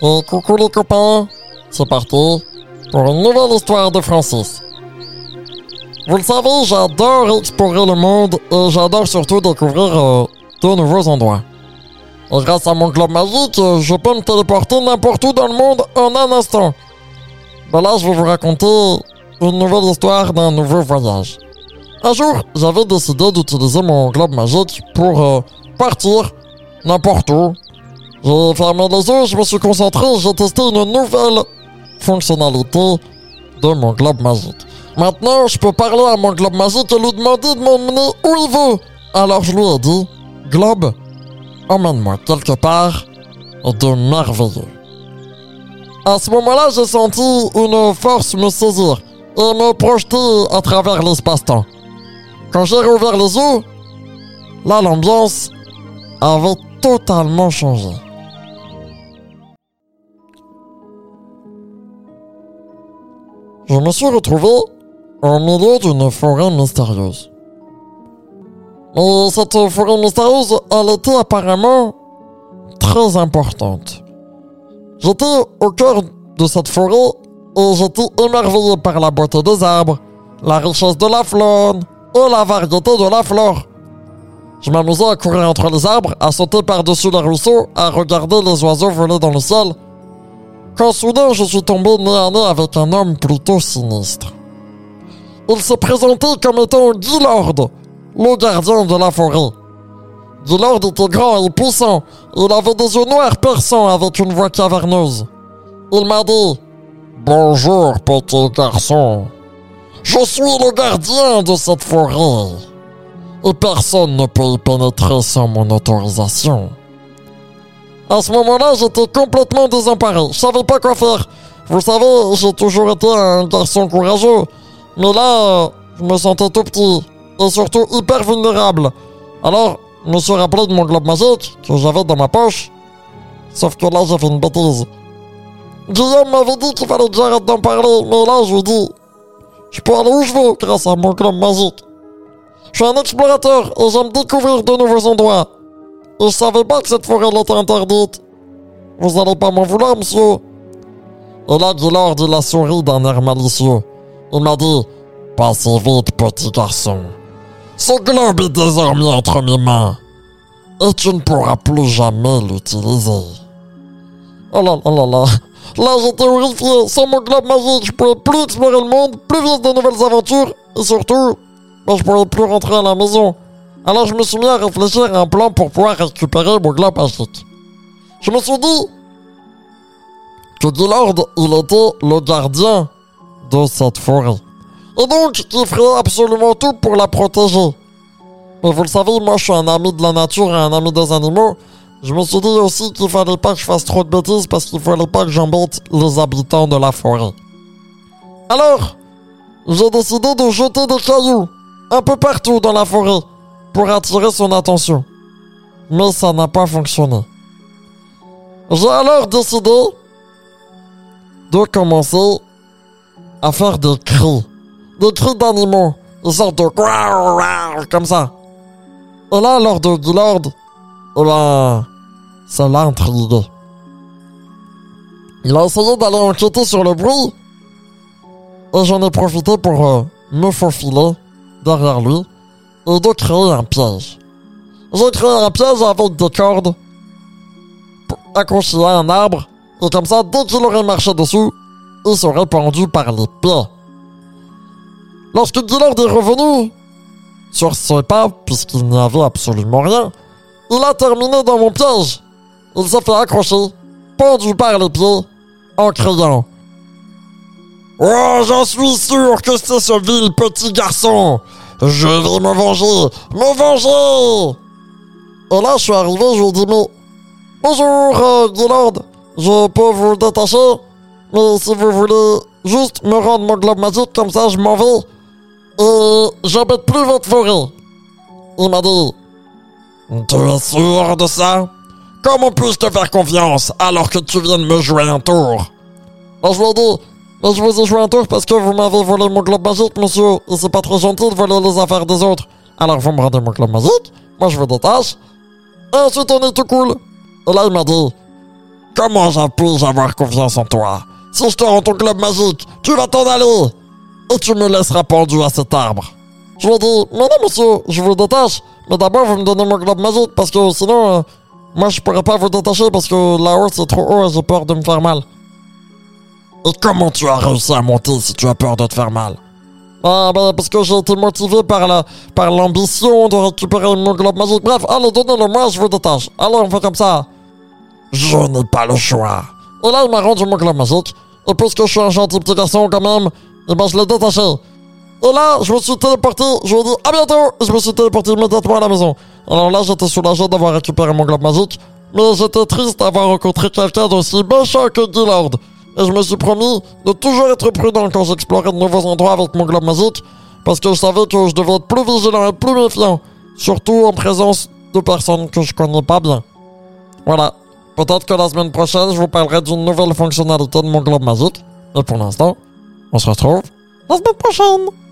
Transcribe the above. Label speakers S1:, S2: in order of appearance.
S1: Coucou les copains, c'est parti pour une nouvelle histoire de Francis. Vous le savez, j'adore explorer le monde et j'adore surtout découvrir euh, de nouveaux endroits. Grâce à mon globe magique, je peux me téléporter n'importe où dans le monde en un instant. Ben là, je vais vous raconter une nouvelle histoire d'un nouveau voyage. Un jour, j'avais décidé d'utiliser mon globe magique pour euh, partir n'importe où. J'ai fermé les yeux, je me suis concentré, j'ai testé une nouvelle fonctionnalité de mon globe magique. Maintenant, je peux parler à mon globe magique et lui demander de m'emmener où il veut. Alors je lui ai dit, Globe, emmène-moi quelque part de merveilleux. À ce moment-là, j'ai senti une force me saisir et me projeter à travers l'espace-temps. Quand j'ai rouvert les yeux, là, l'ambiance avait totalement changé. Je me suis retrouvé au milieu d'une forêt mystérieuse. Mais cette forêt mystérieuse, elle était apparemment très importante. J'étais au cœur de cette forêt et j'étais émerveillé par la beauté des arbres, la richesse de la faune et la variété de la flore. Je m'amusais à courir entre les arbres, à sauter par-dessus les ruisseaux, à regarder les oiseaux voler dans le ciel. Quand soudain je suis tombé nez à nez avec un homme plutôt sinistre. Il s'est présenté comme étant Gilord, le gardien de la forêt. Gilord était grand et puissant. Il avait des yeux noirs perçants avec une voix caverneuse. Il m'a dit Bonjour, petit garçon. Je suis le gardien de cette forêt. Et personne ne peut y pénétrer sans mon autorisation. À ce moment-là, j'étais complètement désemparé. Je savais pas quoi faire. Vous savez, j'ai toujours été un garçon courageux. Mais là, je me sentais tout petit. Et surtout hyper vulnérable. Alors, je me suis rappelé de mon globe magique que j'avais dans ma poche. Sauf que là, j'ai fait une bêtise. Guillaume m'avait dit qu'il fallait que j'arrête d'en parler. Mais là, je lui dis, je peux aller où je veux grâce à mon globe magique. Je suis un explorateur et j'aime découvrir de nouveaux endroits. Je savais pas que cette forêt était interdite. Vous allez pas m'en vouloir, monsieur. Et là, Guillard, il a souri d'un air malicieux. Il m'a dit Passez vite, petit garçon. Ce globe est désormais entre mes mains. Et tu ne pourras plus jamais l'utiliser. Oh là là là là. Là, j'étais horrifié. Sans mon globe magique, je pouvais plus explorer le monde, plus vivre de nouvelles aventures, et surtout, je pouvais plus rentrer à la maison. Alors je me suis mis à réfléchir à un plan pour pouvoir récupérer mon globe magique. Je me suis dit que Gillard, il était le gardien de cette forêt. Et donc, il ferait absolument tout pour la protéger. Mais vous le savez, moi je suis un ami de la nature et un ami des animaux. Je me suis dit aussi qu'il fallait pas que je fasse trop de bêtises parce qu'il fallait pas que j'embête les habitants de la forêt. Alors, j'ai décidé de jeter des cailloux un peu partout dans la forêt pour attirer son attention. Mais ça n'a pas fonctionné. J'ai alors décidé de commencer à faire des cris. Des cris d'animaux. Des sortes de comme ça. Et là, lors de Gillard, eh ben, ça l'a intrigué. Il a essayé d'aller enquêter sur le bruit. Et j'en ai profité pour euh, me faufiler derrière lui et de créer un piège. J'ai créé un piège avec des cordes accrochées à un arbre, et comme ça, dès qu'il aurait marché dessus, il serait pendu par les pieds. Lorsque Gillard est revenu sur ses pas, puisqu'il n'y avait absolument rien, il a terminé dans mon piège. Il s'est fait accrocher, pendu par les pieds, en criant Oh, j'en suis sûr que c'est ce vil petit garçon je vais me venger Me venger Et là, je suis arrivé, je lui ai dit, mais... Bonjour, euh. Je peux vous détacher, mais si vous voulez juste me rendre mon globe magique, comme ça, je m'en vais. Et j'habite plus votre forêt. Il m'a dit, tu es sûr de ça? Comment puis-je te faire confiance alors que tu viens de me jouer un tour? Et je lui ai dit, mais je vous ai joué un tour parce que vous m'avez volé mon globe magique, monsieur. Et c'est pas très gentil de voler les affaires des autres. Alors vous me rendez mon globe magique, moi je vous détache. Et ensuite on est tout cool. Et là il m'a dit, Comment puis-je avoir confiance en toi? Si je te rends ton globe magique, tu vas t'en aller Et tu me laisseras pendu à cet arbre. Je lui dis, mais non monsieur, je vous détache. Mais d'abord, vous me donnez mon globe magique parce que sinon, euh, moi je pourrais pas vous détacher parce que là-haut c'est trop haut et j'ai peur de me faire mal. Et comment tu as réussi à monter si tu as peur de te faire mal? Ah ben parce que j'ai été motivé par la par l'ambition de récupérer mon globe magique. Bref, allez, donnez-le moi, je vous détache. Allez, on fait comme ça. Je n'ai pas le choix. Et là, il m'a rendu mon globe magique. Et puisque je suis un gentil petit garçon quand même, eh ben je l'ai détaché. Et là, je me suis téléporté, je ai dit à bientôt, et je me suis téléporté immédiatement à la maison. Alors là, j'étais soulagé d'avoir récupéré mon globe magique, mais j'étais triste d'avoir rencontré quelqu'un d'aussi méchant que Gillard. Et je me suis promis de toujours être prudent quand j'explorais de nouveaux endroits avec mon globe magique, parce que je savais que je devais être plus vigilant et plus méfiant, surtout en présence de personnes que je connais pas bien. Voilà. Peut-être que la semaine prochaine, je vous parlerai d'une nouvelle fonctionnalité de mon globe magique. Et pour l'instant, on se retrouve la semaine prochaine.